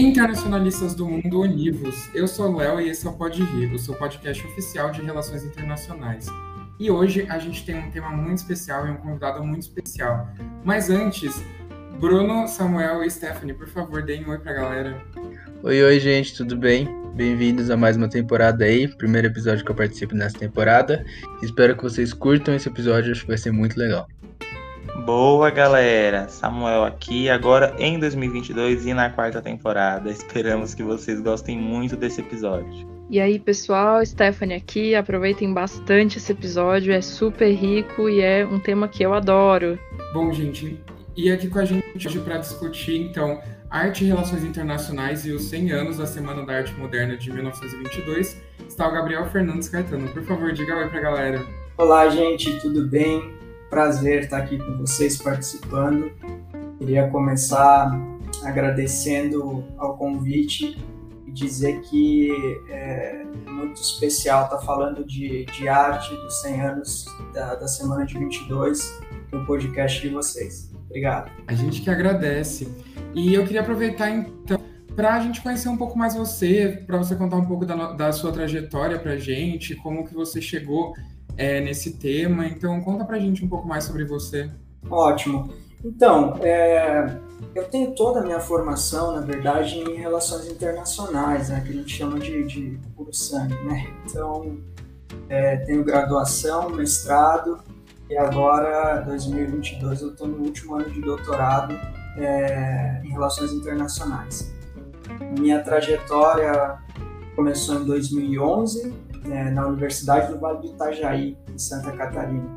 Internacionalistas do Mundo Univos, eu sou o Léo e esse é o Pod Rio, o seu podcast oficial de relações internacionais. E hoje a gente tem um tema muito especial e um convidado muito especial. Mas antes, Bruno, Samuel e Stephanie, por favor, deem um oi pra galera. Oi, oi, gente, tudo bem? Bem-vindos a mais uma temporada aí, primeiro episódio que eu participo nessa temporada. Espero que vocês curtam esse episódio, acho que vai ser muito legal. Boa, galera! Samuel aqui, agora em 2022 e na quarta temporada. Esperamos que vocês gostem muito desse episódio. E aí, pessoal, Stephanie aqui. Aproveitem bastante esse episódio, é super rico e é um tema que eu adoro. Bom, gente, e aqui com a gente hoje para discutir, então, arte e relações internacionais e os 100 anos da Semana da Arte Moderna de 1922, está o Gabriel Fernandes Caetano. Por favor, diga oi para a galera. Olá, gente, tudo bem? Prazer estar aqui com vocês participando. Queria começar agradecendo ao convite e dizer que é muito especial estar falando de, de arte dos 100 anos da, da semana de 22 no podcast de vocês. Obrigado. A gente que agradece. E eu queria aproveitar então para a gente conhecer um pouco mais você, para você contar um pouco da, da sua trajetória para gente, como que você chegou é, nesse tema. Então, conta para a gente um pouco mais sobre você. Ótimo. Então, é, eu tenho toda a minha formação, na verdade, em relações internacionais, né, que a gente chama de, de puro sangue, né? Então, é, tenho graduação, mestrado e agora, 2022, eu estou no último ano de doutorado é, em relações internacionais. Minha trajetória começou em 2011 é, na Universidade do Vale do Itajaí, em Santa Catarina.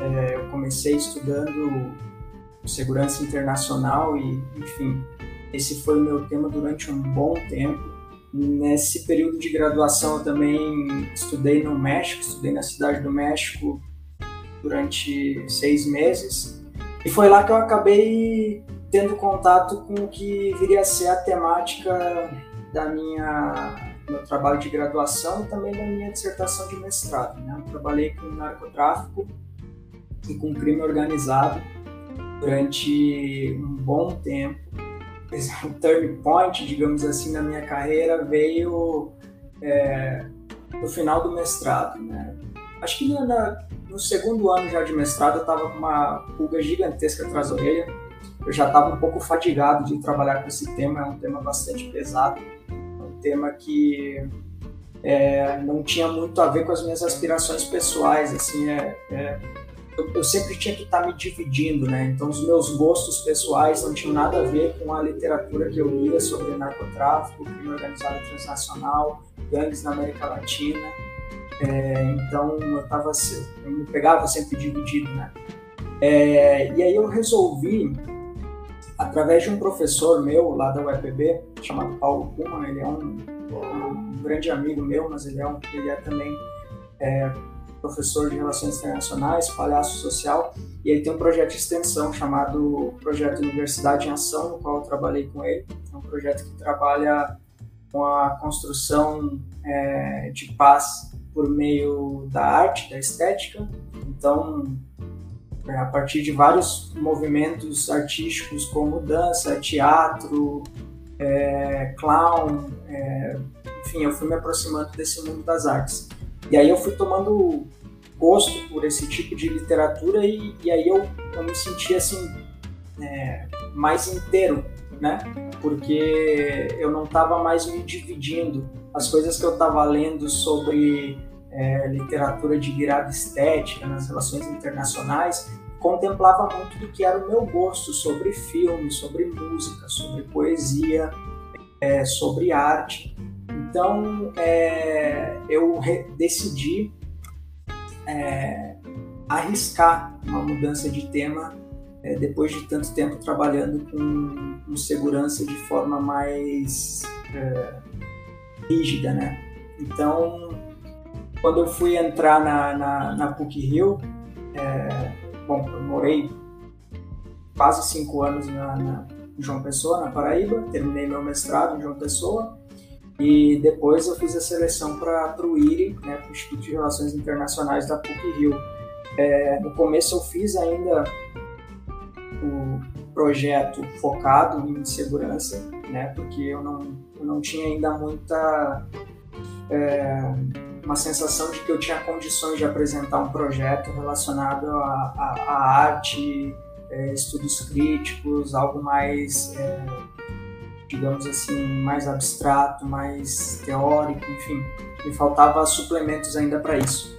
É, eu comecei estudando segurança internacional e, enfim, esse foi o meu tema durante um bom tempo. Nesse período de graduação eu também estudei no México, estudei na cidade do México durante seis meses. E foi lá que eu acabei tendo contato com o que viria a ser a temática da minha meu trabalho de graduação e também da minha dissertação de mestrado. Né? Eu trabalhei com narcotráfico e com crime organizado durante um bom tempo. O turning point, digamos assim, na minha carreira veio é, no final do mestrado. Né? Acho que na, no segundo ano já de mestrado eu estava com uma pulga gigantesca atrás da orelha. Eu já estava um pouco fadigado de trabalhar com esse tema, é um tema bastante pesado tema que é, não tinha muito a ver com as minhas aspirações pessoais, assim, é, é eu, eu, sempre tinha que estar me dividindo, né? Então os meus gostos pessoais não tinham nada a ver com a literatura que eu lia sobre narcotráfico, crime organizado transnacional, gangues na América Latina. É, então eu tava, eu me pegava sempre dividido, né? É, e aí eu resolvi através de um professor meu lá da UEPB, chamado Paulo Kuma, ele é um, um grande amigo meu, mas ele é, um, ele é também é, professor de Relações Internacionais, palhaço social, e ele tem um projeto de extensão chamado Projeto Universidade em Ação, no qual eu trabalhei com ele. É um projeto que trabalha com a construção é, de paz por meio da arte, da estética. Então, a partir de vários movimentos artísticos como dança, teatro, é, clown, é, enfim, eu fui me aproximando desse mundo das artes. E aí eu fui tomando gosto por esse tipo de literatura e, e aí eu, eu me senti assim é, mais inteiro, né? Porque eu não estava mais me dividindo. As coisas que eu estava lendo sobre é, literatura de virada estética nas relações internacionais, contemplava muito do que era o meu gosto sobre filme, sobre música, sobre poesia, é, sobre arte. Então é, eu decidi é, arriscar uma mudança de tema é, depois de tanto tempo trabalhando com, com segurança de forma mais é, rígida, né? Então quando eu fui entrar na, na, na PUC Rio, é, bom, eu morei quase cinco anos na, na, em João Pessoa, na Paraíba, terminei meu mestrado em João Pessoa e depois eu fiz a seleção para o IRI, né, para o Instituto de Relações Internacionais da PUC Rio. É, no começo eu fiz ainda o projeto focado em segurança, né? Porque eu não, eu não tinha ainda muita é, uma sensação de que eu tinha condições de apresentar um projeto relacionado à arte, é, estudos críticos, algo mais, é, digamos assim, mais abstrato, mais teórico, enfim. Me faltava suplementos ainda para isso.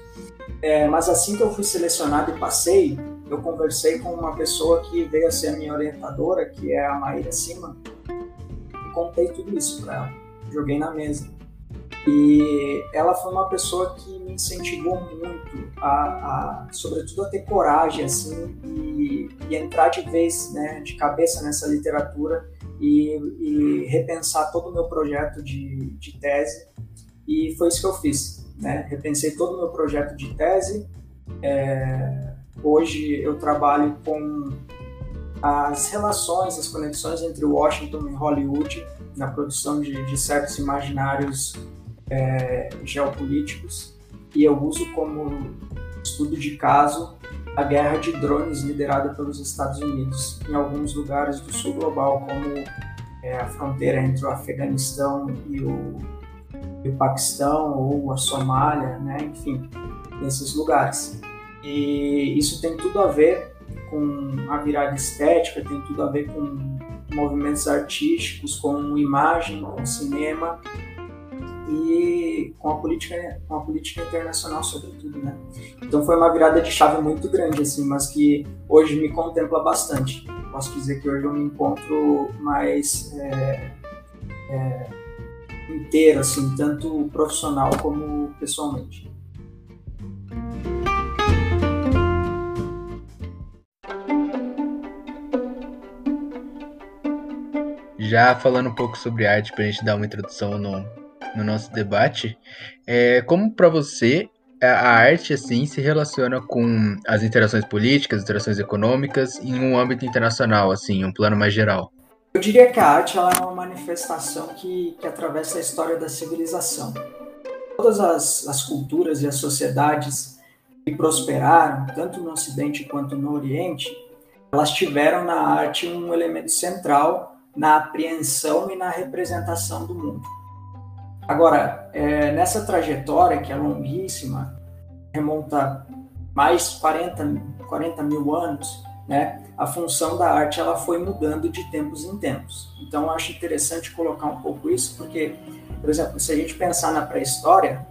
É, mas assim que eu fui selecionado e passei, eu conversei com uma pessoa que veio a ser a minha orientadora, que é a Maíra Cima, e contei tudo isso para ela. Joguei na mesa. E ela foi uma pessoa que me incentivou muito, a, a sobretudo a ter coragem assim e, e, entrar de vez, né, de cabeça nessa literatura e, e repensar todo o meu projeto de, de, tese. E foi isso que eu fiz, né? Repensei todo o meu projeto de tese. É, hoje eu trabalho com as relações, as conexões entre Washington e Hollywood na produção de, de certos imaginários é, geopolíticos e eu uso como estudo de caso a guerra de drones liderada pelos Estados Unidos em alguns lugares do sul global, como é, a fronteira entre o Afeganistão e o, e o Paquistão ou a Somália, né? enfim, nesses lugares. E isso tem tudo a ver com a virada estética, tem tudo a ver com movimentos artísticos, com imagem, com cinema e com a política, com a política internacional sobretudo, né? Então foi uma virada de chave muito grande, assim, mas que hoje me contempla bastante. Posso dizer que hoje eu me encontro mais é, é, inteiro, assim, tanto profissional como pessoalmente. Já falando um pouco sobre arte, para a gente dar uma introdução no, no nosso debate, é, como para você a arte assim se relaciona com as interações políticas, interações econômicas em um âmbito internacional, assim, um plano mais geral? Eu diria que a arte ela é uma manifestação que, que atravessa a história da civilização. Todas as, as culturas e as sociedades que prosperaram, tanto no Ocidente quanto no Oriente, elas tiveram na arte um elemento central na apreensão e na representação do mundo. Agora, é, nessa trajetória, que é longuíssima, remonta mais 40, 40 mil anos, né, a função da arte ela foi mudando de tempos em tempos. Então, acho interessante colocar um pouco isso, porque, por exemplo, se a gente pensar na pré-história,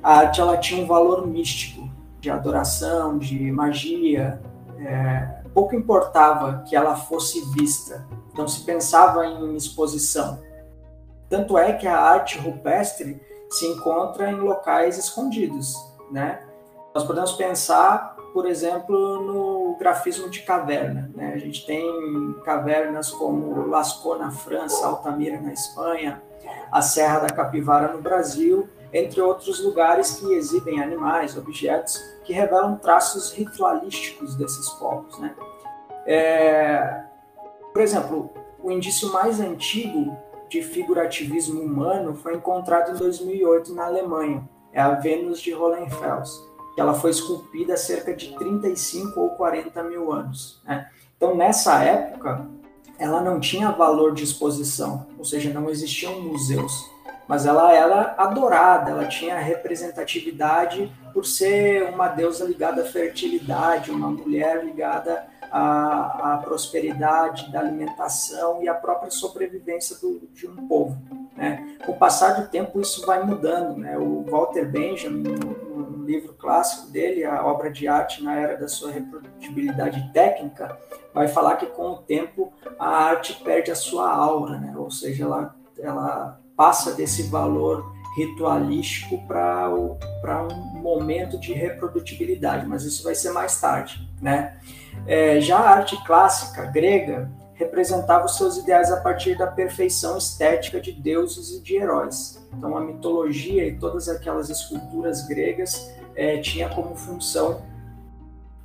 a arte ela tinha um valor místico, de adoração, de magia. É, pouco importava que ela fosse vista, não se pensava em exposição. Tanto é que a arte rupestre se encontra em locais escondidos, né? Nós podemos pensar, por exemplo, no grafismo de caverna. Né? A gente tem cavernas como Lascaux na França, Altamira na Espanha, a Serra da Capivara no Brasil, entre outros lugares que exibem animais, objetos que revelam traços ritualísticos desses povos. Né? É, por exemplo, o indício mais antigo de figurativismo humano foi encontrado em 2008 na Alemanha. É a Vênus de Hohenfels, ela foi esculpida há cerca de 35 ou 40 mil anos. Né? Então, nessa época, ela não tinha valor de exposição, ou seja, não existiam museus, mas ela era adorada, ela tinha representatividade por ser uma deusa ligada à fertilidade, uma mulher ligada a, a prosperidade da alimentação e a própria sobrevivência do, de um povo. Né? Com o passar do tempo, isso vai mudando. Né? O Walter Benjamin, no, livro clássico dele, a obra de arte na era da sua reprodutibilidade técnica, vai falar que com o tempo a arte perde a sua aura, né? ou seja, ela, ela passa desse valor ritualístico para um momento de reprodutibilidade, mas isso vai ser mais tarde, né? É, já a arte clássica grega representava os seus ideais a partir da perfeição estética de deuses e de heróis. Então, a mitologia e todas aquelas esculturas gregas é, tinha como função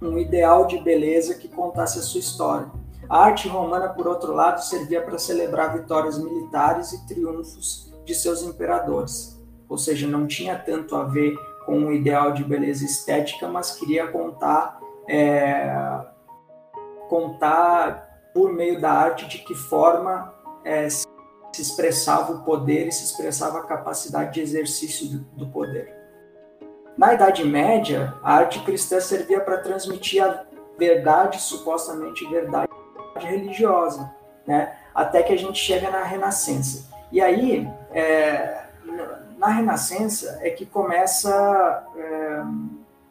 um ideal de beleza que contasse a sua história. A arte romana, por outro lado, servia para celebrar vitórias militares e triunfos de seus imperadores. Ou seja, não tinha tanto a ver com um ideal de beleza estética, mas queria contar é, contar por meio da arte, de que forma é, se expressava o poder e se expressava a capacidade de exercício do, do poder. Na Idade Média, a arte cristã servia para transmitir a verdade, supostamente verdade religiosa, né? até que a gente chega na Renascença. E aí, é, na Renascença, é que começa é,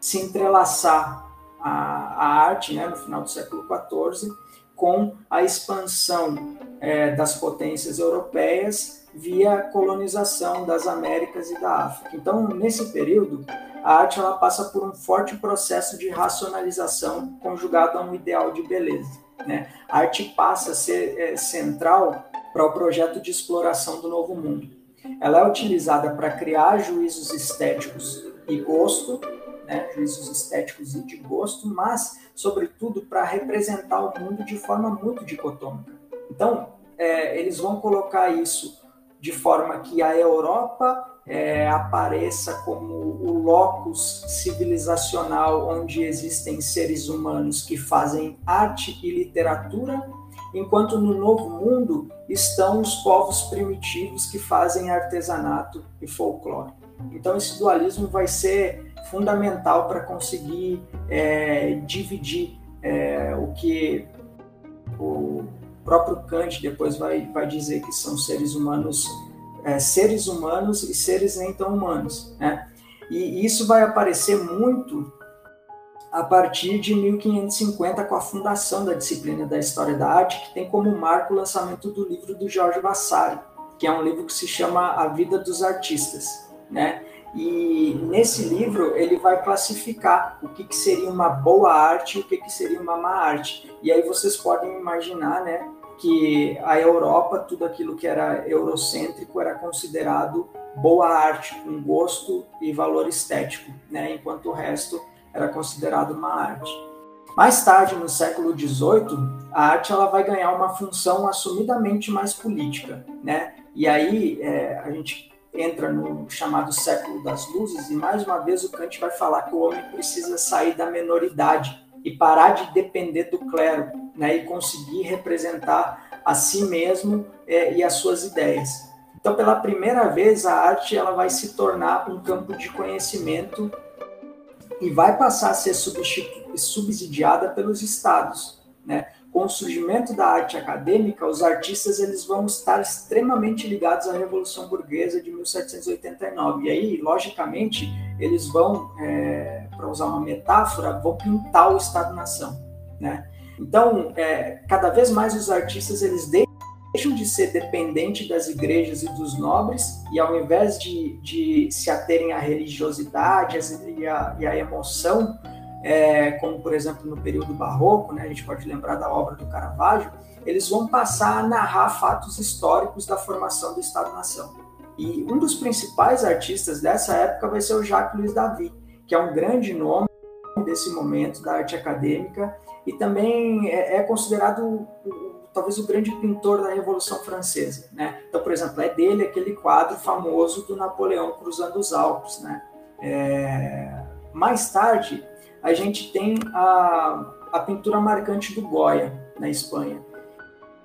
se entrelaçar a, a arte, né, no final do século XIV, com a expansão é, das potências europeias via colonização das Américas e da África. Então, nesse período, a arte ela passa por um forte processo de racionalização conjugado a um ideal de beleza. Né? A arte passa a ser é, central para o projeto de exploração do novo mundo. Ela é utilizada para criar juízos estéticos e gosto, né? juízos estéticos e de gosto, mas, sobretudo, para representar o mundo de forma muito dicotômica. Então, é, eles vão colocar isso de forma que a Europa é, apareça como o locus civilizacional onde existem seres humanos que fazem arte e literatura, enquanto no Novo Mundo estão os povos primitivos que fazem artesanato e folclore. Então, esse dualismo vai ser fundamental para conseguir é, dividir é, o que o próprio Kant depois vai, vai dizer que são seres humanos é, seres humanos e seres nem tão humanos. Né? E isso vai aparecer muito a partir de 1550, com a fundação da disciplina da História da Arte, que tem como marco o lançamento do livro do Jorge Vasari, que é um livro que se chama A Vida dos Artistas. Né? E nesse livro ele vai classificar o que, que seria uma boa arte e o que, que seria uma má arte. E aí vocês podem imaginar né, que a Europa, tudo aquilo que era eurocêntrico era considerado boa arte, com gosto e valor estético, né? enquanto o resto era considerado má arte. Mais tarde, no século XVIII, a arte ela vai ganhar uma função assumidamente mais política, né? E aí é, a gente entra no chamado século das luzes e mais uma vez o Kant vai falar que o homem precisa sair da menoridade e parar de depender do clero, né, e conseguir representar a si mesmo é, e as suas ideias. Então, pela primeira vez, a arte ela vai se tornar um campo de conhecimento e vai passar a ser subsidiada pelos estados, né? Com o surgimento da arte acadêmica, os artistas eles vão estar extremamente ligados à Revolução Burguesa de 1789. E aí, logicamente, eles vão, é, para usar uma metáfora, vão pintar o Estado-nação, né? Então, é, cada vez mais os artistas eles deixam de ser dependentes das igrejas e dos nobres e ao invés de, de se aterem à religiosidade e à, e à emoção, é, como por exemplo no período barroco, né, a gente pode lembrar da obra do Caravaggio, eles vão passar a narrar fatos históricos da formação do Estado-nação. E um dos principais artistas dessa época vai ser o Jacques Louis David, que é um grande nome desse momento da arte acadêmica e também é, é considerado talvez o grande pintor da Revolução Francesa, né? Então, por exemplo, é dele aquele quadro famoso do Napoleão cruzando os Alpes, né? É... Mais tarde, a gente tem a, a pintura marcante do Goya, na Espanha,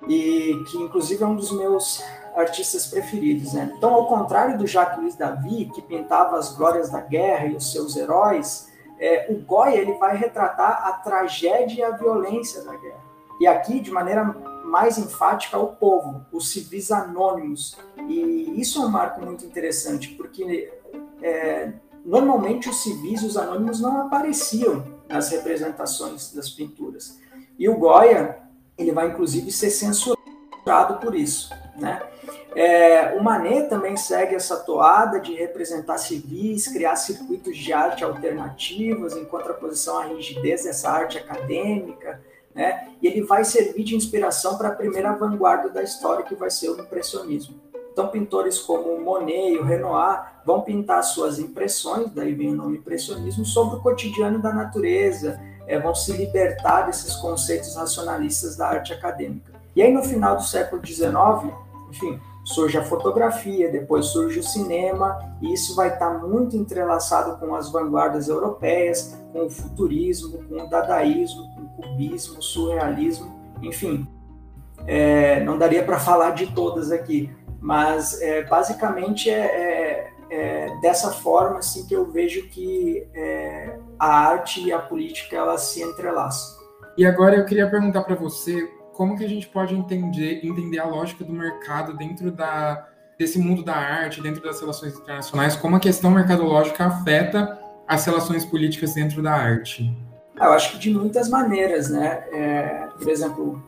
e que inclusive é um dos meus artistas preferidos, né? Então, ao contrário do Jacques Louis David, que pintava as glórias da guerra e os seus heróis, é, o Goya ele vai retratar a tragédia e a violência da guerra. E aqui, de maneira mais enfática, o povo, os civis anônimos. E isso é um marco muito interessante, porque é, normalmente os civis, os anônimos, não apareciam nas representações das pinturas. E o Goya, ele vai inclusive ser censurado por isso, né? É, o Manet também segue essa toada de representar civis, criar circuitos de arte alternativos em contraposição à rigidez dessa arte acadêmica, né? E ele vai servir de inspiração para a primeira vanguarda da história, que vai ser o impressionismo. Então, pintores como Monet e o Renoir vão pintar suas impressões, daí vem o nome impressionismo, sobre o cotidiano da natureza, é, vão se libertar desses conceitos racionalistas da arte acadêmica. E aí, no final do século XIX, enfim, surge a fotografia, depois surge o cinema, e isso vai estar muito entrelaçado com as vanguardas europeias, com o futurismo, com o dadaísmo, cubismo, surrealismo, enfim. É, não daria para falar de todas aqui, mas é, basicamente é, é, é, dessa forma assim que eu vejo que é, a arte e a política elas se entrelaçam. E agora eu queria perguntar para você como que a gente pode entender, entender a lógica do mercado dentro da, desse mundo da arte, dentro das relações internacionais, como a questão mercadológica afeta as relações políticas dentro da arte? Ah, eu acho que de muitas maneiras, né? É, por exemplo,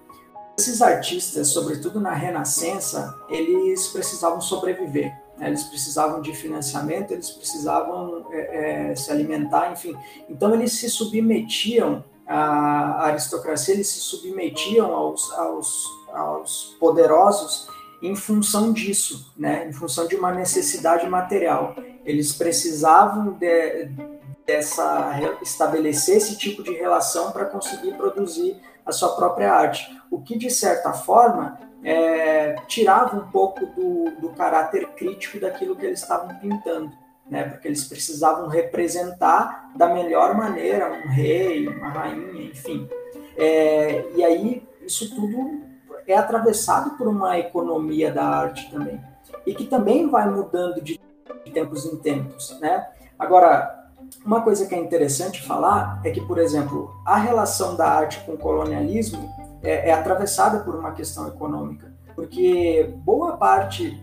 esses artistas, sobretudo na Renascença, eles precisavam sobreviver. Né? Eles precisavam de financiamento, eles precisavam é, é, se alimentar, enfim. Então eles se submetiam à aristocracia, eles se submetiam aos, aos, aos poderosos em função disso, né? Em função de uma necessidade material. Eles precisavam de, dessa estabelecer esse tipo de relação para conseguir produzir a sua própria arte, o que de certa forma é, tirava um pouco do, do caráter crítico daquilo que eles estavam pintando, né? Porque eles precisavam representar da melhor maneira um rei, uma rainha, enfim. É, e aí isso tudo é atravessado por uma economia da arte também e que também vai mudando de tempos em tempos, né? Agora, uma coisa que é interessante falar é que, por exemplo, a relação da arte com o colonialismo é, é atravessada por uma questão econômica, porque boa parte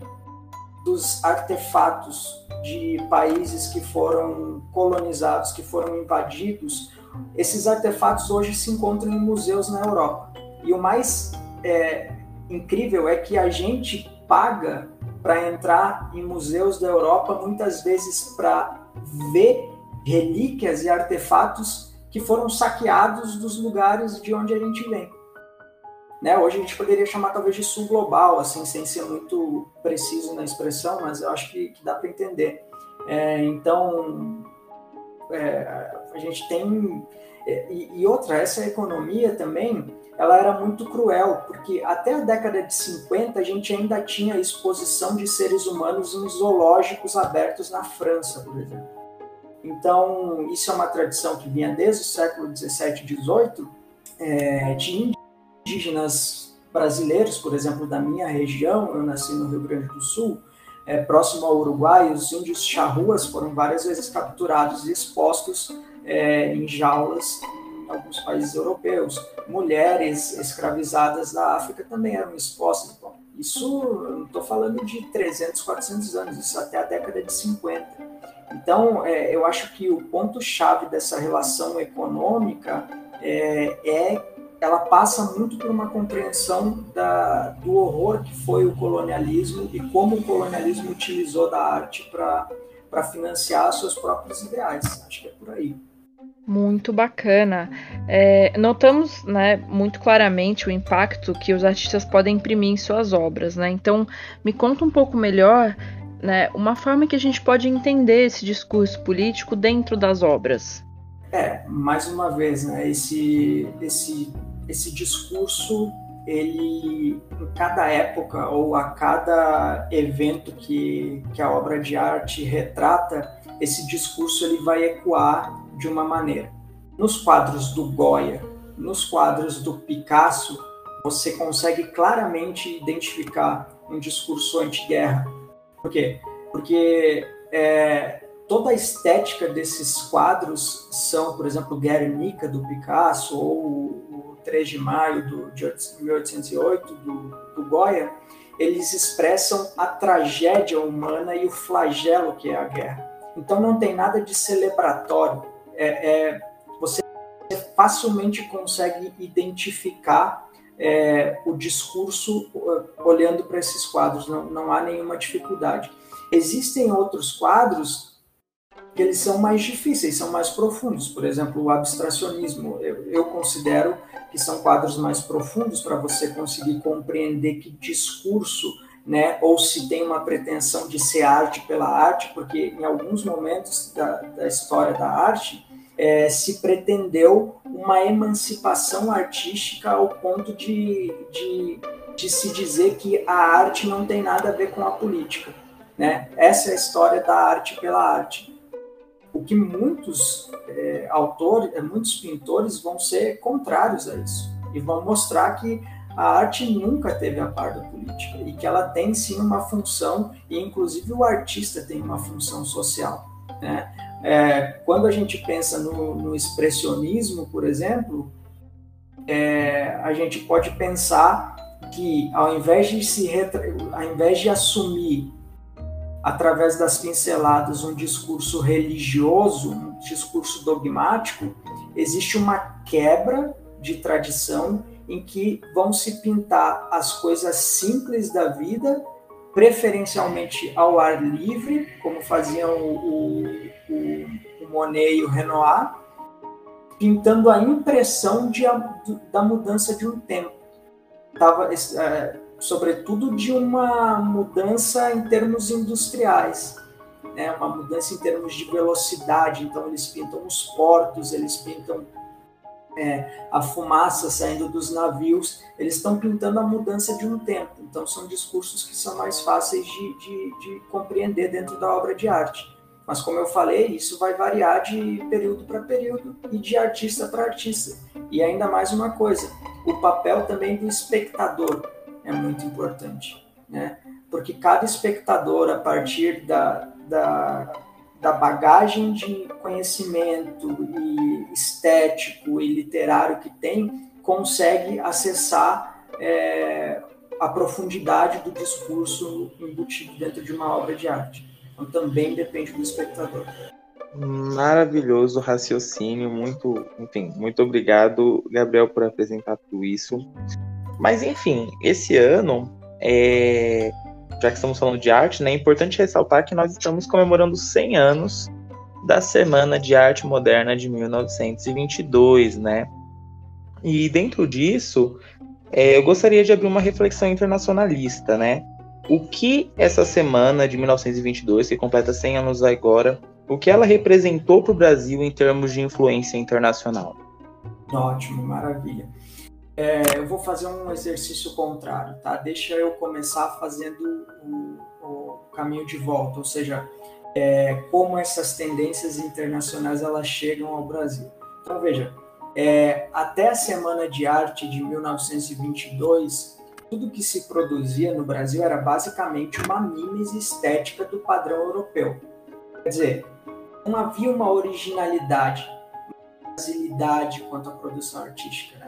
dos artefatos de países que foram colonizados, que foram invadidos, esses artefatos hoje se encontram em museus na Europa. E o mais é, incrível é que a gente paga para entrar em museus da Europa, muitas vezes para ver relíquias e artefatos que foram saqueados dos lugares de onde a gente vem. Né? Hoje a gente poderia chamar talvez de sul global, assim, sem ser muito preciso na expressão, mas eu acho que, que dá para entender. É, então, é, a gente tem. É, e, e outra, essa economia também, ela era muito cruel, porque até a década de 50 a gente ainda tinha exposição de seres humanos em zoológicos abertos na França, por exemplo. Então, isso é uma tradição que vinha desde o século 17 e 18, é, de indígenas brasileiros, por exemplo, da minha região, eu nasci no Rio Grande do Sul, é, próximo ao Uruguai, os índios charruas foram várias vezes capturados e expostos é, em jaulas em alguns países europeus. Mulheres escravizadas da África também eram expostas. Bom, isso, eu não estou falando de 300, 400 anos, isso até a década de 50. Então, é, eu acho que o ponto-chave dessa relação econômica é, é, ela passa muito por uma compreensão da, do horror que foi o colonialismo e como o colonialismo utilizou da arte para financiar seus próprios ideais. Acho que é por aí. Muito bacana. É, notamos né, muito claramente o impacto que os artistas podem imprimir em suas obras. Né? Então, me conta um pouco melhor né, uma forma que a gente pode entender esse discurso político dentro das obras. É, mais uma vez, né, esse, esse, esse discurso, ele, em cada época ou a cada evento que, que a obra de arte retrata, esse discurso ele vai ecoar de uma maneira. Nos quadros do Goya, nos quadros do Picasso, você consegue claramente identificar um discurso anti-guerra, por quê? Porque é, toda a estética desses quadros são, por exemplo, Guernica, do Picasso, ou o 3 de maio do, de 1808, do, do Goya, eles expressam a tragédia humana e o flagelo que é a guerra. Então não tem nada de celebratório. É, é, você facilmente consegue identificar é, o discurso uh, olhando para esses quadros, não, não há nenhuma dificuldade. Existem outros quadros que eles são mais difíceis, são mais profundos. Por exemplo, o abstracionismo, eu, eu considero que são quadros mais profundos para você conseguir compreender que discurso, né, ou se tem uma pretensão de ser arte pela arte, porque em alguns momentos da, da história da arte é, se pretendeu uma emancipação artística ao ponto de, de, de, se dizer que a arte não tem nada a ver com a política. Né? Essa é a história da arte pela arte. O que muitos é, autores, é, muitos pintores vão ser contrários a isso e vão mostrar que a arte nunca teve a par da política e que ela tem sim uma função e inclusive o artista tem uma função social. Né? É, quando a gente pensa no, no expressionismo, por exemplo, é, a gente pode pensar que ao invés de se ao invés de assumir através das pinceladas um discurso religioso, um discurso dogmático, existe uma quebra de tradição em que vão se pintar as coisas simples da vida, preferencialmente ao ar livre, como faziam o, o, o Monet e o Renoir, pintando a impressão de, da mudança de um tempo. Tava, é, sobretudo de uma mudança em termos industriais, né? uma mudança em termos de velocidade. Então, eles pintam os portos, eles pintam é, a fumaça saindo dos navios, eles estão pintando a mudança de um tempo. Então, são discursos que são mais fáceis de, de, de compreender dentro da obra de arte. Mas, como eu falei, isso vai variar de período para período e de artista para artista. E ainda mais uma coisa: o papel também do espectador é muito importante, né? Porque cada espectador, a partir da, da da bagagem de conhecimento e estético e literário que tem, consegue acessar é, a profundidade do discurso embutido dentro de uma obra de arte. Então também depende do espectador. Maravilhoso raciocínio, muito, enfim, muito obrigado, Gabriel, por apresentar tudo isso. Mas enfim, esse ano é, já que estamos falando de arte, né, é importante ressaltar que nós estamos comemorando 100 anos da Semana de Arte Moderna de 1922, né? E dentro disso, é, eu gostaria de abrir uma reflexão internacionalista, né? O que essa semana de 1922, que completa 100 anos agora, o que ela representou para o Brasil em termos de influência internacional? Ótimo, maravilha. É, eu vou fazer um exercício contrário, tá? Deixa eu começar fazendo o, o caminho de volta, ou seja, é, como essas tendências internacionais elas chegam ao Brasil. Então veja, é, até a Semana de Arte de 1922, tudo que se produzia no Brasil era basicamente uma mímese estética do padrão europeu. Quer dizer, não havia uma originalidade, uma facilidade quanto à produção artística. Né?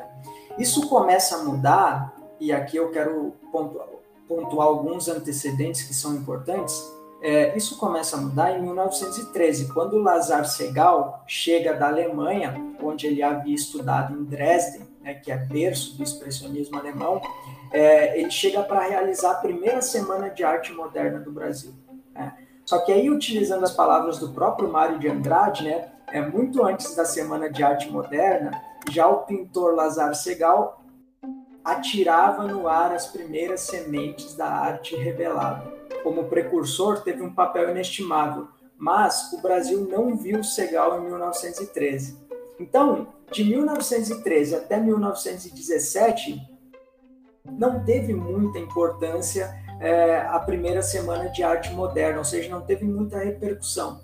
Isso começa a mudar, e aqui eu quero pontuar, pontuar alguns antecedentes que são importantes. É, isso começa a mudar em 1913, quando Lazar Segal chega da Alemanha, onde ele havia estudado em Dresden, né, que é berço do expressionismo alemão, é, ele chega para realizar a primeira semana de arte moderna do Brasil. Né? Só que aí, utilizando as palavras do próprio Mário de Andrade, né, é muito antes da Semana de Arte Moderna, já o pintor Lazar Segal atirava no ar as primeiras sementes da arte revelada. Como precursor, teve um papel inestimável, mas o Brasil não viu Segal em 1913. Então, de 1913 até 1917, não teve muita importância é, a primeira semana de arte moderna, ou seja, não teve muita repercussão.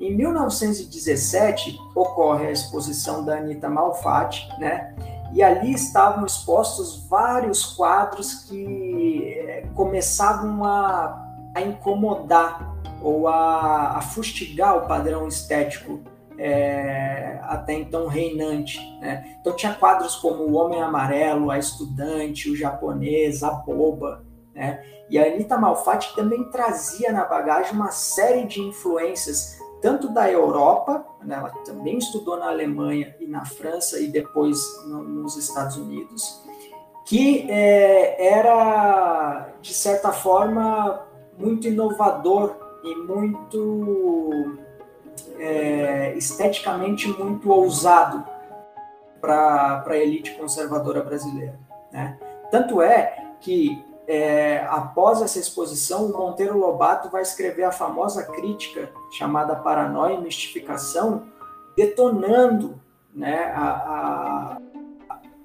Em 1917 ocorre a exposição da Anita Malfatti, né? E ali estavam expostos vários quadros que eh, começavam a, a incomodar ou a, a, fustigar o padrão estético é, até então reinante. Né? Então tinha quadros como O Homem Amarelo, A Estudante, O Japonês, A Boba. Né? E a Anita Malfatti também trazia na bagagem uma série de influências tanto da Europa, né, ela também estudou na Alemanha e na França e depois no, nos Estados Unidos, que é, era, de certa forma, muito inovador e muito é, esteticamente muito ousado para a elite conservadora brasileira. Né? Tanto é que é, após essa exposição, o Monteiro Lobato vai escrever a famosa crítica chamada Paranoia e Mistificação, detonando né, a, a,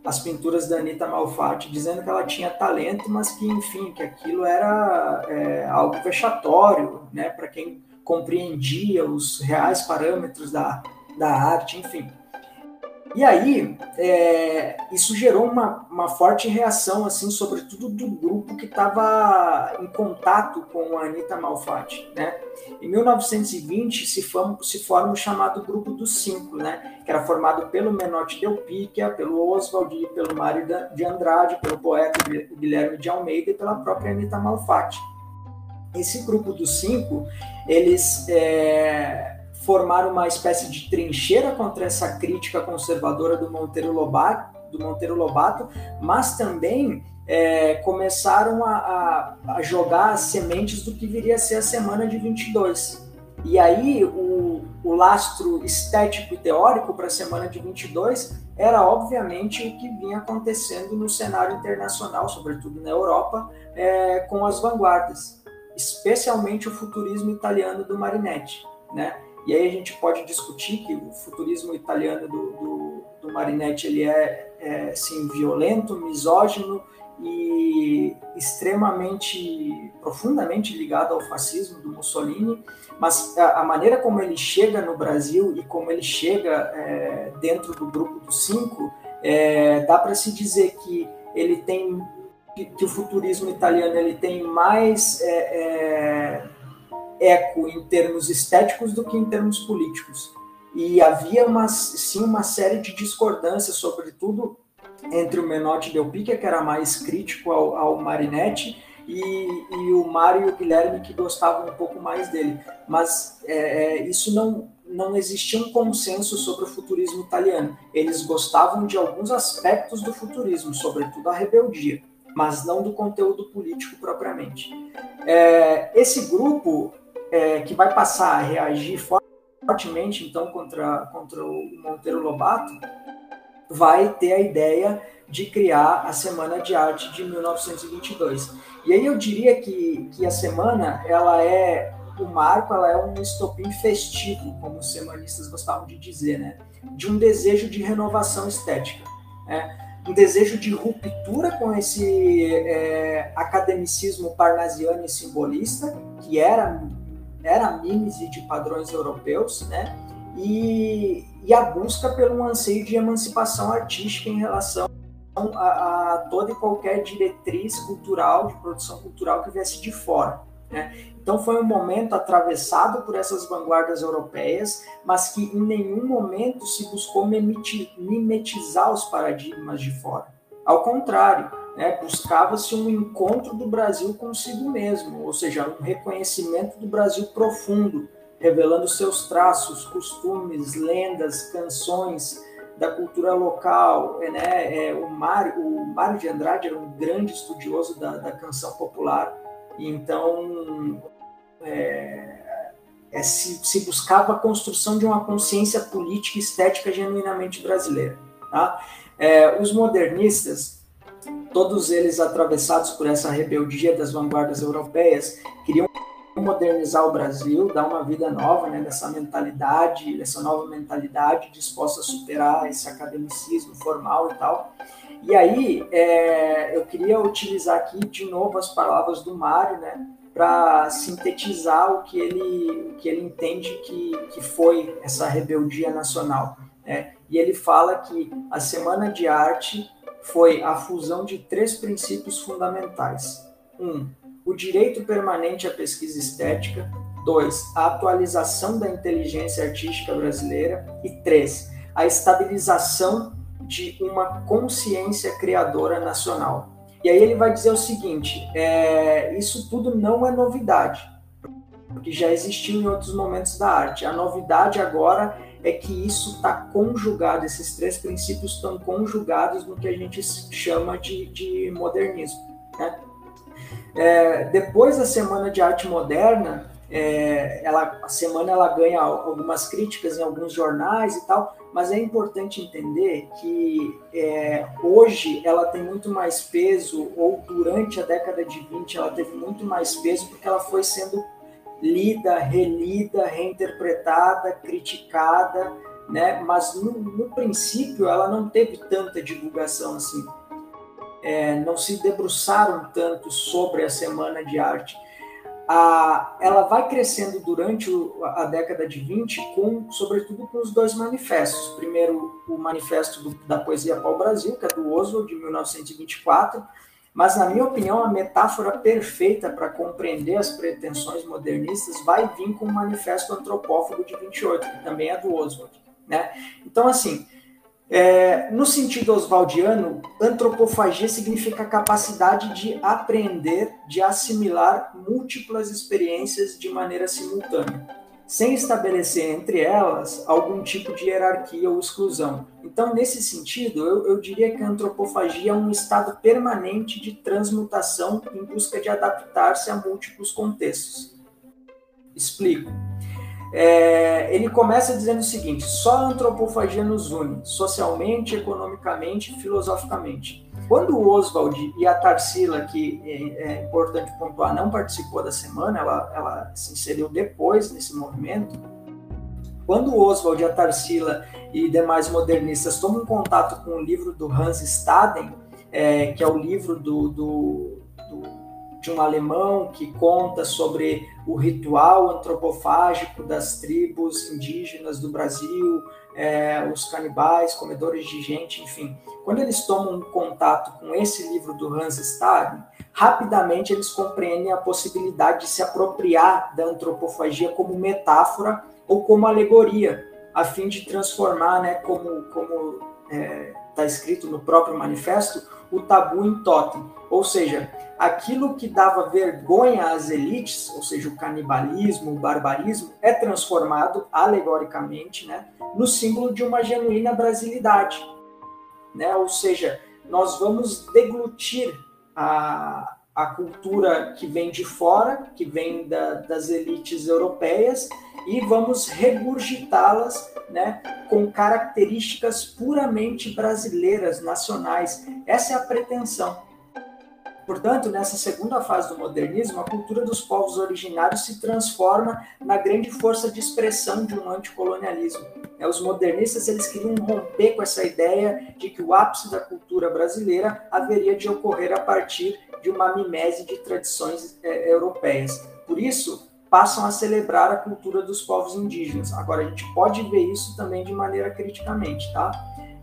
as pinturas da Anitta Malfatti, dizendo que ela tinha talento, mas que, enfim, que aquilo era é, algo vexatório né, para quem compreendia os reais parâmetros da, da arte, enfim. E aí, é, isso gerou uma, uma forte reação, assim, sobretudo do grupo que estava em contato com a Anitta Malfatti, né? Em 1920 se forma, se forma o chamado Grupo dos Cinco, né? Que era formado pelo Menotti Del Picchia, pelo Oswald pelo Mário de Andrade, pelo poeta Guilherme de Almeida e pela própria Anitta Malfatti. Esse grupo dos cinco, eles... É, formar uma espécie de trincheira contra essa crítica conservadora do Monteiro Lobato, do Monteiro Lobato mas também é, começaram a, a, a, jogar as sementes do que viria a ser a semana de 22. E aí o, o lastro estético e teórico para a semana de 22 era obviamente o que vinha acontecendo no cenário internacional, sobretudo na Europa, é, com as vanguardas, especialmente o futurismo italiano do Marinetti, né? E aí a gente pode discutir que o futurismo italiano do, do, do Marinetti ele é, é violento, misógino e extremamente, profundamente ligado ao fascismo do Mussolini, mas a, a maneira como ele chega no Brasil e como ele chega é, dentro do grupo dos cinco, é, dá para se dizer que ele tem que, que, o futurismo italiano ele tem mais é, é eco em termos estéticos do que em termos políticos. E havia uma, sim uma série de discordâncias, sobretudo entre o Menotti Del Picchia, que era mais crítico ao, ao Marinetti, e, e, o Mário e o Guilherme, que gostavam um pouco mais dele. Mas é, é, isso não, não existia um consenso sobre o futurismo italiano. Eles gostavam de alguns aspectos do futurismo, sobretudo a rebeldia, mas não do conteúdo político propriamente. É, esse grupo é, que vai passar a reagir fortemente então contra, contra o Monteiro Lobato, vai ter a ideia de criar a Semana de Arte de 1922. E aí eu diria que, que a semana ela é o marco, ela é um estopim festivo, como os semanistas gostavam de dizer, né? De um desejo de renovação estética, né? um desejo de ruptura com esse é, academicismo parnasiano e simbolista, que era era a mímese de padrões europeus, né? E, e a busca pelo anseio de emancipação artística em relação a, a, toda e qualquer diretriz cultural, de produção cultural que viesse de fora. Né? Então foi um momento atravessado por essas vanguardas europeias, mas que em nenhum momento se buscou mimetizar os paradigmas de fora. Ao contrário, né, buscava-se um encontro do Brasil consigo mesmo, ou seja, um reconhecimento do Brasil profundo, revelando seus traços, costumes, lendas, canções da cultura local. Né? É, o, Mário, o de Andrade era um grande estudioso da, da canção popular, então é, é, se, se buscava a construção de uma consciência política e estética genuinamente brasileira. Tá? É, os modernistas todos eles atravessados por essa rebeldia das vanguardas europeias, queriam modernizar o Brasil, dar uma vida nova, né, dessa mentalidade, dessa nova mentalidade disposta a superar esse academicismo formal e tal. E aí, é, eu queria utilizar aqui de novo as palavras do Mário, né, para sintetizar o que ele, que ele entende que, que foi essa rebeldia nacional. Né? E ele fala que a Semana de Arte foi a fusão de três princípios fundamentais. Um, o direito permanente à pesquisa estética. Dois, a atualização da inteligência artística brasileira. E três, a estabilização de uma consciência criadora nacional. E aí ele vai dizer o seguinte: é, isso tudo não é novidade, porque já existiu em outros momentos da arte. A novidade agora é que isso está conjugado, esses três princípios estão conjugados no que a gente chama de, de modernismo. Né? É, depois da Semana de Arte Moderna, é, ela, a semana ela ganha algumas críticas em alguns jornais e tal, mas é importante entender que é, hoje ela tem muito mais peso, ou durante a década de 20 ela teve muito mais peso, porque ela foi sendo lida, relida, reinterpretada, criticada, né? Mas no, no princípio ela não teve tanta divulgação assim. É, não se debruçaram tanto sobre a Semana de Arte. a, ela vai crescendo durante o, a década de 20, com, sobretudo com os dois manifestos. Primeiro, o manifesto do, da poesia pau-brasil, que é do Oswald, de 1924, mas, na minha opinião, a metáfora perfeita para compreender as pretensões modernistas vai vir com o manifesto antropófago de 28, que também é do Oswald. Né? Então, assim, é, no sentido oswaldiano, antropofagia significa a capacidade de aprender, de assimilar múltiplas experiências de maneira simultânea, sem estabelecer entre elas algum tipo de hierarquia ou exclusão. Então, nesse sentido, eu, eu diria que a antropofagia é um estado permanente de transmutação em busca de adaptar-se a múltiplos contextos. Explico. É, ele começa dizendo o seguinte: só a antropofagia nos une, socialmente, economicamente, filosoficamente. Quando o Oswald e a Tarsila, que é, é, importante pontuar, não participou da semana, ela, ela se inseriu depois nesse movimento. Quando o Oswald e a Tarsila e demais modernistas tomam contato com o livro do Hans Staden, é, que é o livro do, do, do de um alemão que conta sobre o ritual antropofágico das tribos indígenas do Brasil, é, os canibais, comedores de gente, enfim. Quando eles tomam contato com esse livro do Hans Staden, rapidamente eles compreendem a possibilidade de se apropriar da antropofagia como metáfora ou como alegoria, a fim de transformar, né, como como é, tá escrito no próprio manifesto, o tabu em totem. Ou seja, aquilo que dava vergonha às elites, ou seja, o canibalismo, o barbarismo, é transformado alegoricamente né, no símbolo de uma genuína brasilidade. Né? Ou seja, nós vamos deglutir a, a cultura que vem de fora, que vem da, das elites europeias, e vamos regurgitá-las né, com características puramente brasileiras, nacionais. Essa é a pretensão. Portanto, nessa segunda fase do modernismo, a cultura dos povos originários se transforma na grande força de expressão de um anticolonialismo. É, os modernistas eles queriam romper com essa ideia de que o ápice da cultura brasileira haveria de ocorrer a partir de uma mimese de tradições é, europeias. Por isso, passam a celebrar a cultura dos povos indígenas. Agora, a gente pode ver isso também de maneira criticamente, tá?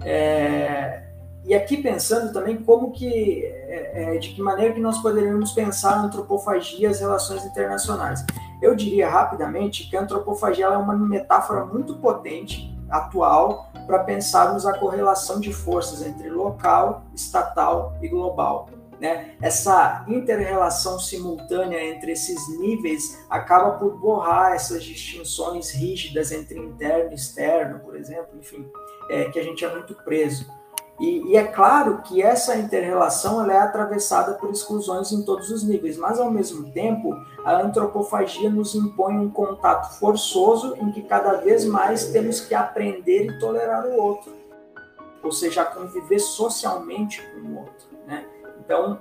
É, e aqui pensando também como que, é, é, de que maneira que nós poderíamos pensar a antropofagia e as relações internacionais. Eu diria rapidamente que a antropofagia é uma metáfora muito potente, atual, para pensarmos a correlação de forças entre local, estatal e global. Né? Essa interrelação simultânea entre esses níveis acaba por borrar essas distinções rígidas entre interno e externo, por exemplo, enfim, é, que a gente é muito preso. E, e, é claro que essa interrelação ela é atravessada por exclusões em todos os níveis, mas ao mesmo tempo a antropofagia nos impõe um contato forçoso em que cada vez mais temos que aprender e tolerar o outro, ou seja, conviver socialmente com o outro. Né? Então,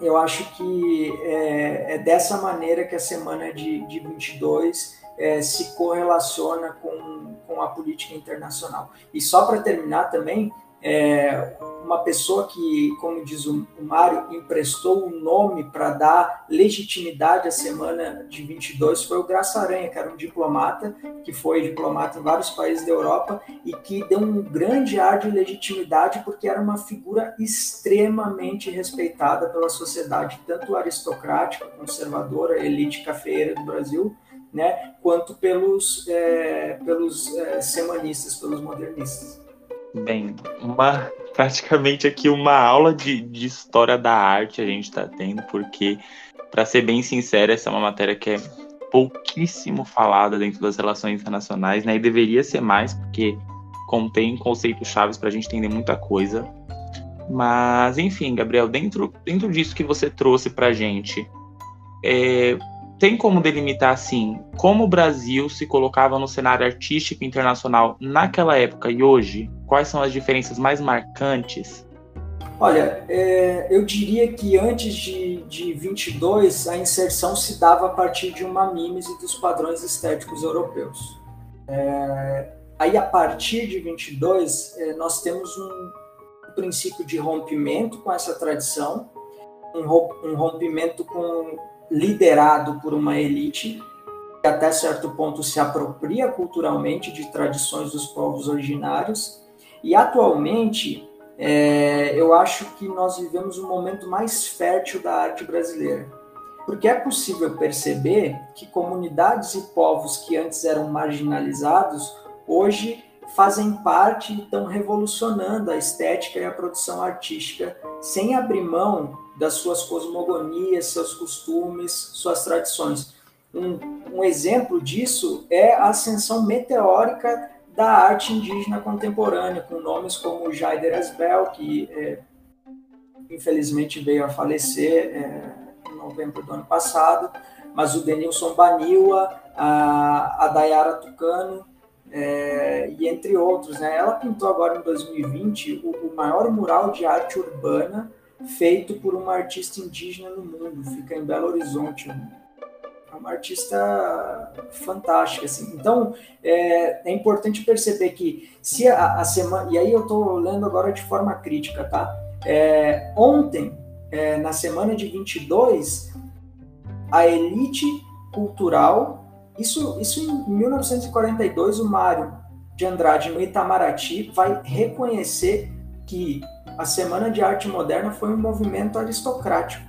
eu acho que é, é dessa maneira que a semana de, de 22 é, se correlaciona com, com a política internacional. E só para terminar também, é, uma pessoa que, como diz o, Mário, emprestou um nome para dar legitimidade à semana de 22 foi o Graça Aranha, que era um diplomata, que foi diplomata em vários países da Europa e que deu um grande ar de legitimidade porque era uma figura extremamente respeitada pela sociedade, tanto aristocrática, conservadora, elite cafeeira do Brasil, né, quanto pelos, é, pelos é, semanistas, pelos modernistas. Bem, uma praticamente aqui uma aula de, de história da arte a gente está tendo, porque, para ser bem sincero, essa é uma matéria que é pouquíssimo falada dentro das relações internacionais, né? E deveria ser mais, porque contém conceitos chaves para a gente entender muita coisa. Mas, enfim, Gabriel, dentro, dentro disso que você trouxe para a gente, é, tem como delimitar assim como o Brasil se colocava no cenário artístico internacional naquela época e hoje? Quais são as diferenças mais marcantes? Olha, é, eu diria que antes de, de 22 a inserção se dava a partir de uma mímese dos padrões estéticos europeus. É, aí a partir de 22 é, nós temos um princípio de rompimento com essa tradição, um rompimento com liderado por uma elite que até certo ponto se apropria culturalmente de tradições dos povos originários. E atualmente, é, eu acho que nós vivemos um momento mais fértil da arte brasileira. Porque é possível perceber que comunidades e povos que antes eram marginalizados, hoje fazem parte e estão revolucionando a estética e a produção artística, sem abrir mão das suas cosmogonias, seus costumes, suas tradições. Um, um exemplo disso é a ascensão meteórica da arte indígena contemporânea, com nomes como Jaider Asbel, que é, infelizmente veio a falecer é, em novembro do ano passado, mas o Denilson Baniwa, a, a Dayara Tucano, é, e entre outros. Né? Ela pintou agora em 2020 o, o, maior mural de arte urbana feito por uma artista indígena no mundo, fica em Belo Horizonte. É uma artista fantástica. Assim. Então, é, é importante perceber que se a, a semana. E aí eu estou lendo agora de forma crítica, tá? É, ontem, é, na semana de 22, a elite cultural isso, isso em 1942, o Mário de Andrade, no Itamaraty, vai reconhecer que a Semana de Arte Moderna foi um movimento aristocrático,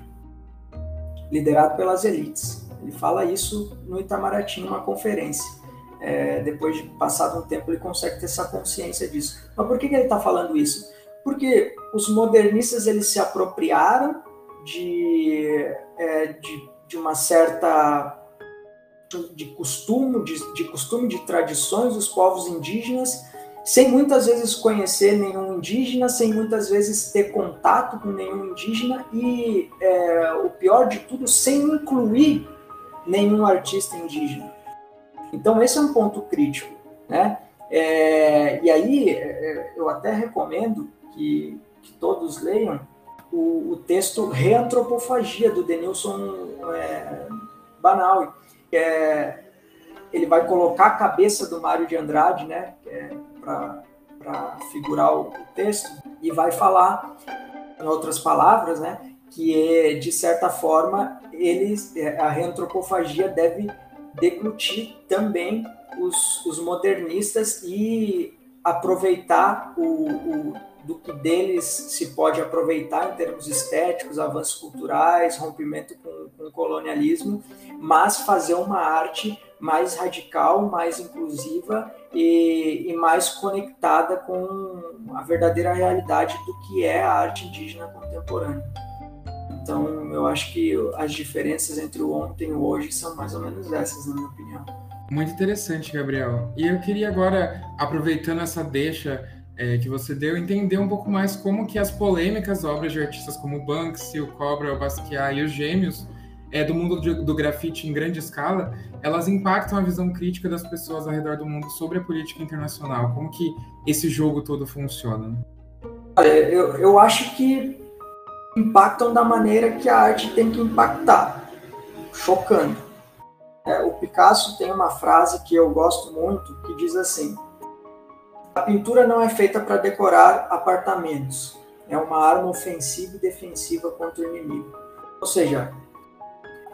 liderado pelas elites. Ele fala isso no Itamaraty, numa conferência. É, depois de passado um tempo, ele consegue ter essa consciência disso. Mas por que, que ele está falando isso? Porque os modernistas eles se apropriaram de, é, de, de uma certa de costume, de, de costume, de tradições dos povos indígenas, sem muitas vezes conhecer nenhum indígena, sem muitas vezes ter contato com nenhum indígena e, é, o pior de tudo, sem incluir nenhum artista indígena. Então, esse é um ponto crítico. Né? É, e aí, é, eu até recomendo que, que todos leiam o, o, texto Reantropofagia, do Denilson é, que é, ele vai colocar a cabeça do Mário de Andrade, né, é para figurar o, o texto, e vai falar, em outras palavras, né, que de certa forma eles, a reantropofagia deve deglutir também os, os modernistas e aproveitar o, o do que deles se pode aproveitar em termos estéticos, avanços culturais, rompimento com, com o colonialismo, mas fazer uma arte mais radical, mais inclusiva e, e, mais conectada com a verdadeira realidade do que é a arte indígena contemporânea. Então, eu acho que as diferenças entre o ontem e o hoje são mais ou menos essas, na minha opinião. Muito interessante, Gabriel. E eu queria agora, aproveitando essa deixa é, que você deu, entender um pouco mais como que as polêmicas obras de artistas como Banksy, o Cobra, o Basquiat e os Gêmeos é, do mundo de, do grafite em grande escala, elas impactam a visão crítica das pessoas ao redor do mundo sobre a política internacional. Como que esse jogo todo funciona? Eu, eu acho que impactam da maneira que a arte tem que impactar, chocando. É, o Picasso tem uma frase que eu gosto muito que diz assim: a pintura não é feita para decorar apartamentos. É uma arma ofensiva e defensiva contra o inimigo. Ou seja,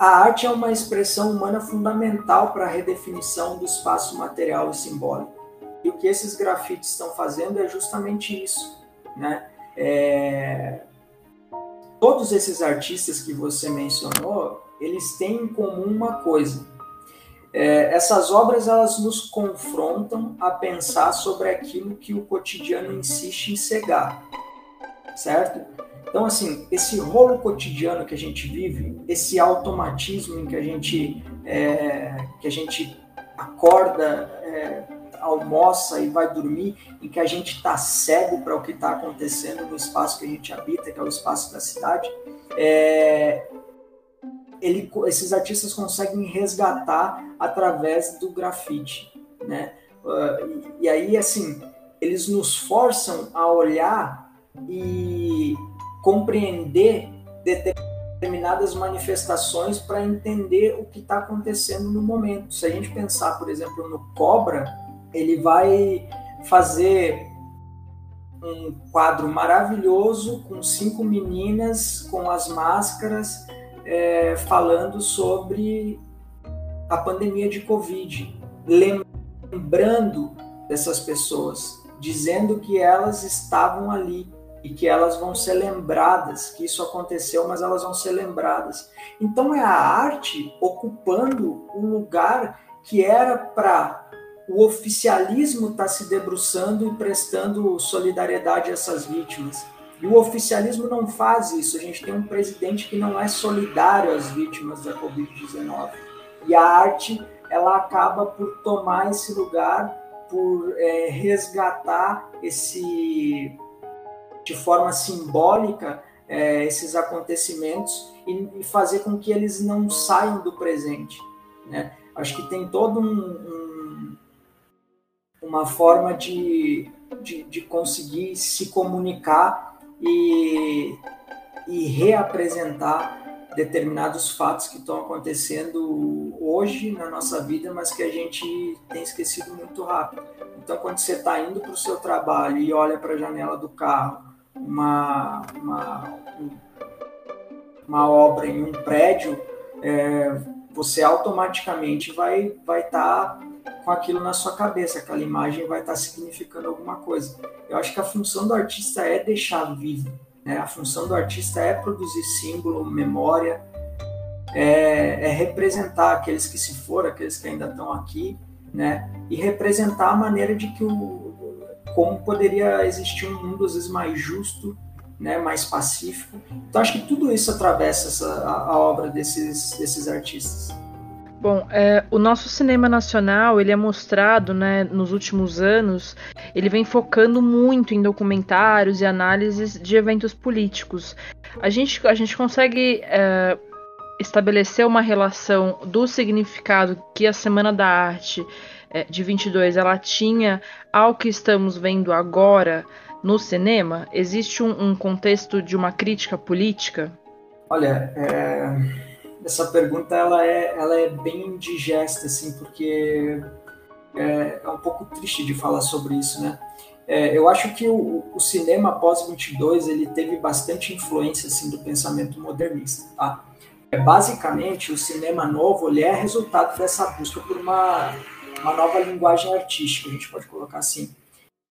a arte é uma expressão humana fundamental para a redefinição do espaço material e simbólico. E o que esses grafites estão fazendo é justamente isso. Né? É... Todos esses artistas que você mencionou, eles têm em comum uma coisa: é, essas obras elas nos confrontam a pensar sobre aquilo que o cotidiano insiste em cegar, certo? Então, assim, esse rolo cotidiano que a gente vive, esse automatismo em que a gente, é, que a gente acorda, é, almoça e vai dormir, em que a gente está cego para o que está acontecendo no espaço que a gente habita, que é o espaço da cidade, é, ele, esses artistas conseguem resgatar através do grafite, né? Uh, e, e, aí, assim, eles nos forçam a olhar e compreender determinadas manifestações para entender o que está acontecendo no momento. Se a gente pensar, por exemplo, no Cobra, ele vai fazer um quadro maravilhoso com cinco meninas com as máscaras é, falando sobre a pandemia de Covid, lembrando dessas pessoas, dizendo que elas estavam ali e que elas vão ser lembradas, que isso aconteceu, mas elas vão ser lembradas. Então é a arte ocupando o lugar que era para o oficialismo estar tá se debruçando e prestando solidariedade a essas vítimas. E o oficialismo não faz isso. A gente tem um presidente que não é solidário às vítimas da Covid-19. E a arte, ela acaba por tomar esse lugar, por é, resgatar esse, de forma simbólica, é, esses acontecimentos e, e, fazer com que eles não saiam do presente. Né? Acho que tem todo um, um uma forma de, de, de conseguir se comunicar e, e reapresentar determinados fatos que estão acontecendo hoje na nossa vida, mas que a gente tem esquecido muito rápido. Então, quando você está indo para o seu trabalho e olha para a janela do carro, uma, uma, uma obra em um prédio, é, você automaticamente vai vai estar tá com aquilo na sua cabeça, aquela imagem vai estar significando alguma coisa. Eu acho que a função do artista é deixar vivo, né? a função do artista é produzir símbolo, memória, é, é representar aqueles que se foram, aqueles que ainda estão aqui, né? e representar a maneira de que o como poderia existir um mundo às vezes mais justo, né, mais pacífico. Então acho que tudo isso atravessa essa, a, a obra desses, desses artistas. Bom, é, o nosso cinema nacional, ele é mostrado, né, nos últimos anos, ele vem focando muito em documentários e análises de eventos políticos. A gente, a gente consegue é, estabelecer uma relação do significado que a Semana da Arte de 22 ela tinha ao que estamos vendo agora no cinema? Existe um, um contexto de uma crítica política? Olha, é essa pergunta ela é, ela é bem indigesta, assim, porque é, é um pouco triste de falar sobre isso, né? É, eu acho que o, o cinema pós-22 ele teve bastante influência assim, do pensamento modernista. Tá? É, basicamente, o cinema novo ele é resultado dessa busca por uma, uma nova linguagem artística, a gente pode colocar assim.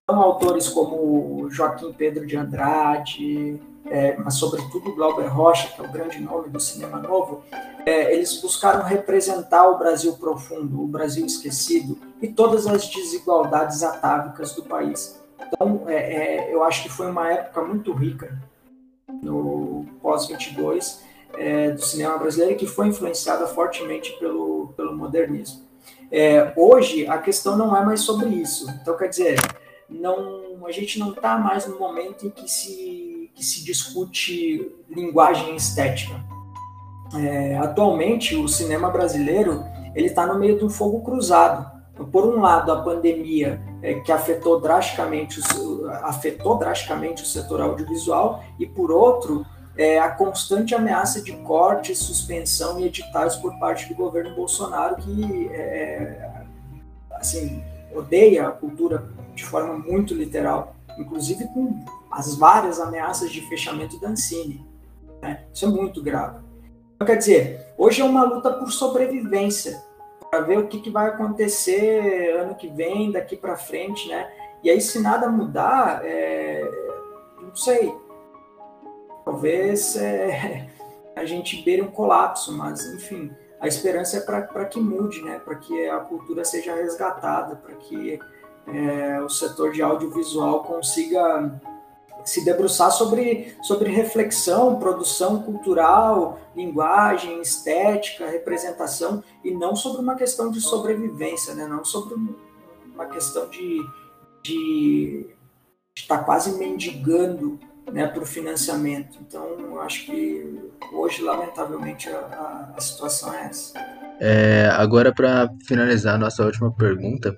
Então, autores como Joaquim Pedro de Andrade, é, mas sobretudo Glauber Rocha, que é o grande nome do cinema novo, é, eles buscaram representar o Brasil profundo, o Brasil esquecido e todas as desigualdades atávicas do país. Então, é, é eu acho que foi uma época muito rica no pós-22 é, do cinema brasileiro que foi influenciada fortemente pelo, pelo modernismo. É, hoje, a questão não é mais sobre isso. Então, quer dizer, não, a gente não está mais no momento em que se que se discute linguagem estética. É, atualmente, o cinema brasileiro ele está no meio de um fogo cruzado. Por um lado, a pandemia é, que afetou drasticamente, o, afetou drasticamente o setor audiovisual, e por outro, é, a constante ameaça de corte, suspensão e editais por parte do governo Bolsonaro, que é, assim, odeia a cultura de forma muito literal, inclusive com as várias ameaças de fechamento da Ancine. Né? Isso é muito grave. Então, quer dizer, hoje é uma luta por sobrevivência, para ver o que, que vai acontecer ano que vem, daqui para frente, né? E aí, se nada mudar, é... não sei, talvez é... a gente beire um colapso, mas enfim, a esperança é para que mude, né? Para que a cultura seja resgatada, para que é, o setor de audiovisual consiga se debruçar sobre, sobre reflexão, produção cultural, linguagem, estética, representação, e não sobre uma questão de sobrevivência, né? não sobre uma questão de, de estar tá quase mendigando né, para o financiamento. Então, eu acho que hoje, lamentavelmente, a, a situação é essa. É, agora, para finalizar a nossa última pergunta,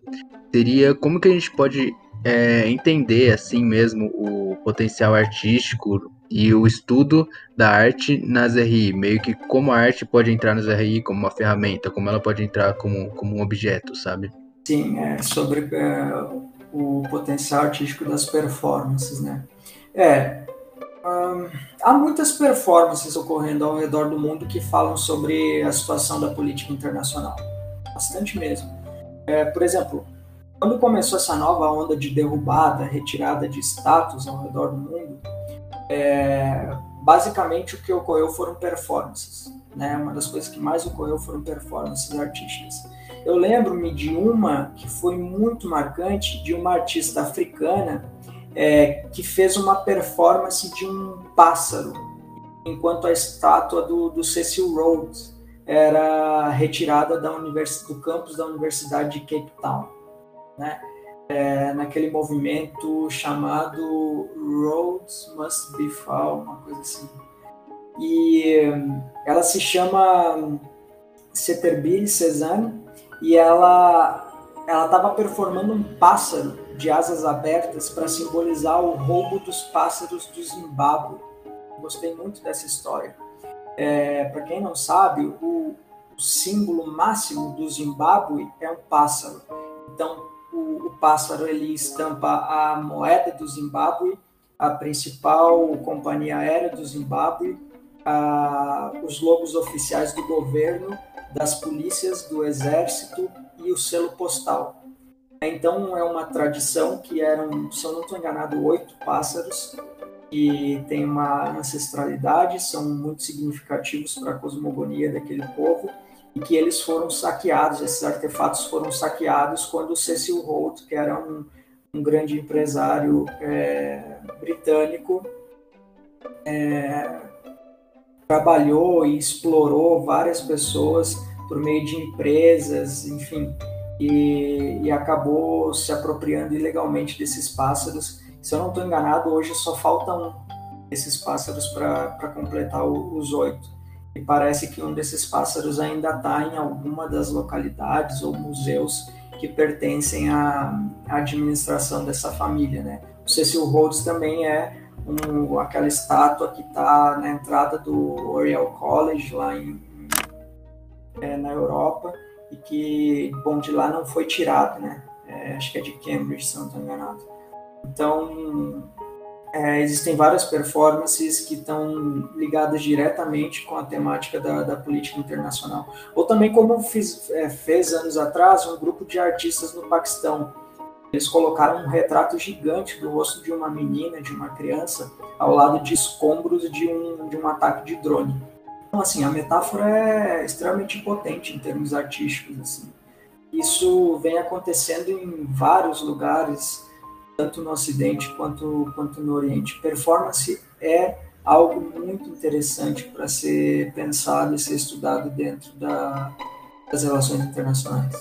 seria como que a gente pode é, entender assim mesmo o potencial artístico e o estudo da arte nas RI, meio que como a arte pode entrar nas RI como uma ferramenta, como ela pode entrar como, como um objeto, sabe? Sim, é sobre é, o potencial artístico das performances, né? É, há muitas performances ocorrendo ao redor do mundo que falam sobre a situação da política internacional. Bastante mesmo. É, por exemplo, quando começou essa nova onda de derrubada, retirada de status ao redor do mundo, é, basicamente o que ocorreu foram performances. Né? Uma das coisas que mais ocorreu foram performances artísticas. Eu lembro-me de uma que foi muito marcante, de uma artista africana é, que fez uma performance de um pássaro, enquanto a estátua do, do Cecil Rhodes era retirada do campus da Universidade de Cape Town, né? É, naquele movimento chamado Rhodes Must Be Fall, uma coisa assim. E ela se chama Ceterbile Cezanne e ela ela estava performando um pássaro de asas abertas para simbolizar o roubo dos pássaros do Zimbábue. Gostei muito dessa história. É, para quem não sabe, o, o, símbolo máximo do Zimbábue é um pássaro. Então, o, o pássaro ele estampa a moeda do Zimbábue, a principal companhia aérea do Zimbábue, os logos oficiais do governo, das polícias, do exército e o selo postal. Então é uma tradição que eram, se eu não estou enganado, oito pássaros que têm uma ancestralidade, são muito significativos para a cosmogonia daquele povo e que eles foram saqueados, esses artefatos foram saqueados quando Cecil Holt, que era um, um grande empresário é, britânico, é, trabalhou e explorou várias pessoas por meio de empresas, enfim, e, e acabou se apropriando ilegalmente desses pássaros. Se eu não estou enganado, hoje só faltam esses pássaros para completar o, os oito. E parece que um desses pássaros ainda está em alguma das localidades ou museus que pertencem à, à administração dessa família, né? O Cecil Rhodes também é um, aquela estátua que está na entrada do Oriel College lá em, é, na Europa e que, bom, de lá não foi tirado, né? É, acho que é de Cambridge, se não estou enganado. Então, é, existem várias performances que estão ligadas diretamente com a temática da, da política internacional. Ou também, como fiz, é, fez anos atrás, um grupo de artistas no Paquistão. Eles colocaram um retrato gigante do rosto de uma menina, de uma criança, ao lado de escombros de um, de um ataque de drone. Então, assim, a metáfora é extremamente potente em termos artísticos, assim. Isso vem acontecendo em vários lugares, tanto no Ocidente quanto, quanto no Oriente. Performance é algo muito interessante para ser pensado e ser estudado dentro da, das relações internacionais.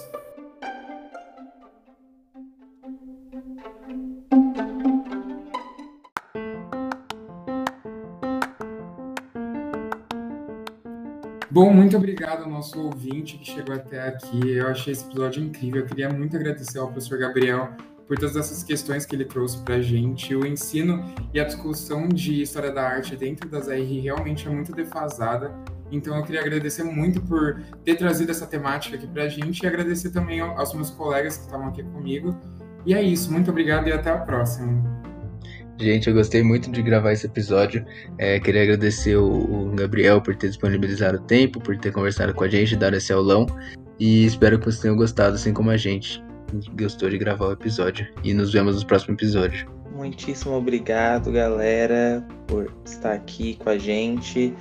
Bom, muito obrigado ao nosso ouvinte que chegou até aqui. Eu achei esse episódio incrível. Eu queria muito agradecer ao professor Gabriel por todas essas questões que ele trouxe para a gente. O ensino e a discussão de história da arte dentro das AR realmente é muito defasada. Então eu queria agradecer muito por ter trazido essa temática aqui para a gente e agradecer também aos meus colegas que estavam aqui comigo. E é isso, muito obrigado e até a próxima. Gente, eu gostei muito de gravar esse episódio. É, queria agradecer o, o, Gabriel por ter disponibilizado o tempo, por ter conversado com a gente, dado esse aulão. E espero que vocês tenham gostado, assim como a gente gostou de gravar o episódio. E nos vemos no próximo episódio. Muitíssimo obrigado, galera, por estar aqui com a gente.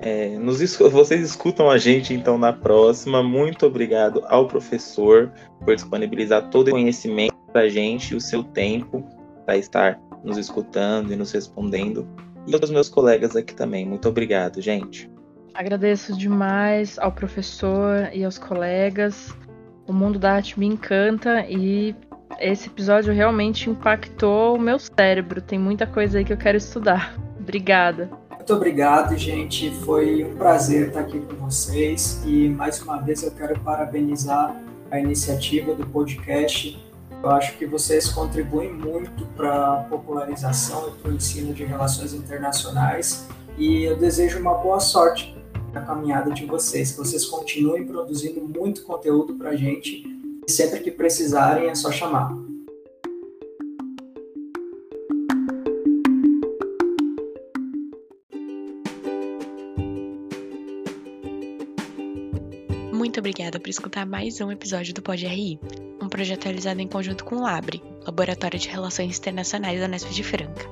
É, nos, vocês escutam a gente então na próxima. Muito obrigado ao professor por disponibilizar todo o conhecimento para a gente o seu tempo para estar nos escutando e nos respondendo. E aos meus colegas aqui também. Muito obrigado, gente. Agradeço demais ao professor e aos colegas. O mundo da arte me encanta e esse episódio realmente impactou o meu cérebro. Tem muita coisa aí que eu quero estudar. Obrigada. Muito obrigado, gente. Foi um prazer estar aqui com vocês e mais uma vez eu quero parabenizar a iniciativa do podcast eu acho que vocês contribuem muito para a popularização e para o ensino de relações internacionais e eu desejo uma boa sorte na caminhada de vocês, que vocês continuem produzindo muito conteúdo para a gente e sempre que precisarem é só chamar. Muito obrigada por escutar mais um episódio do Pod RI, um projeto realizado em conjunto com o LABRE, Laboratório de Relações Internacionais da Unesp de Franca.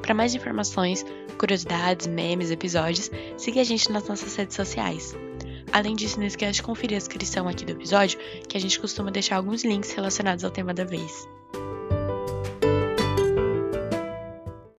Para mais informações, curiosidades, memes, episódios, siga a gente nas nossas redes sociais. Além disso, não esqueça de conferir a descrição aqui do episódio, que a gente costuma deixar alguns links relacionados ao tema da vez.